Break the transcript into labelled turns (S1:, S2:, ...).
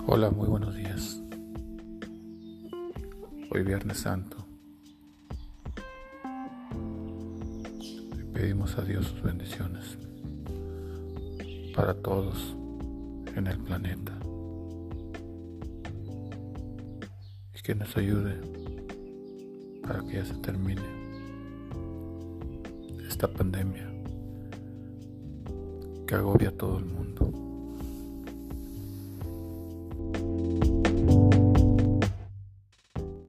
S1: Hola, muy buenos días. Hoy Viernes Santo. pedimos a Dios sus bendiciones para todos en el planeta. Y que nos ayude para que ya se termine esta pandemia que agobia a todo el mundo.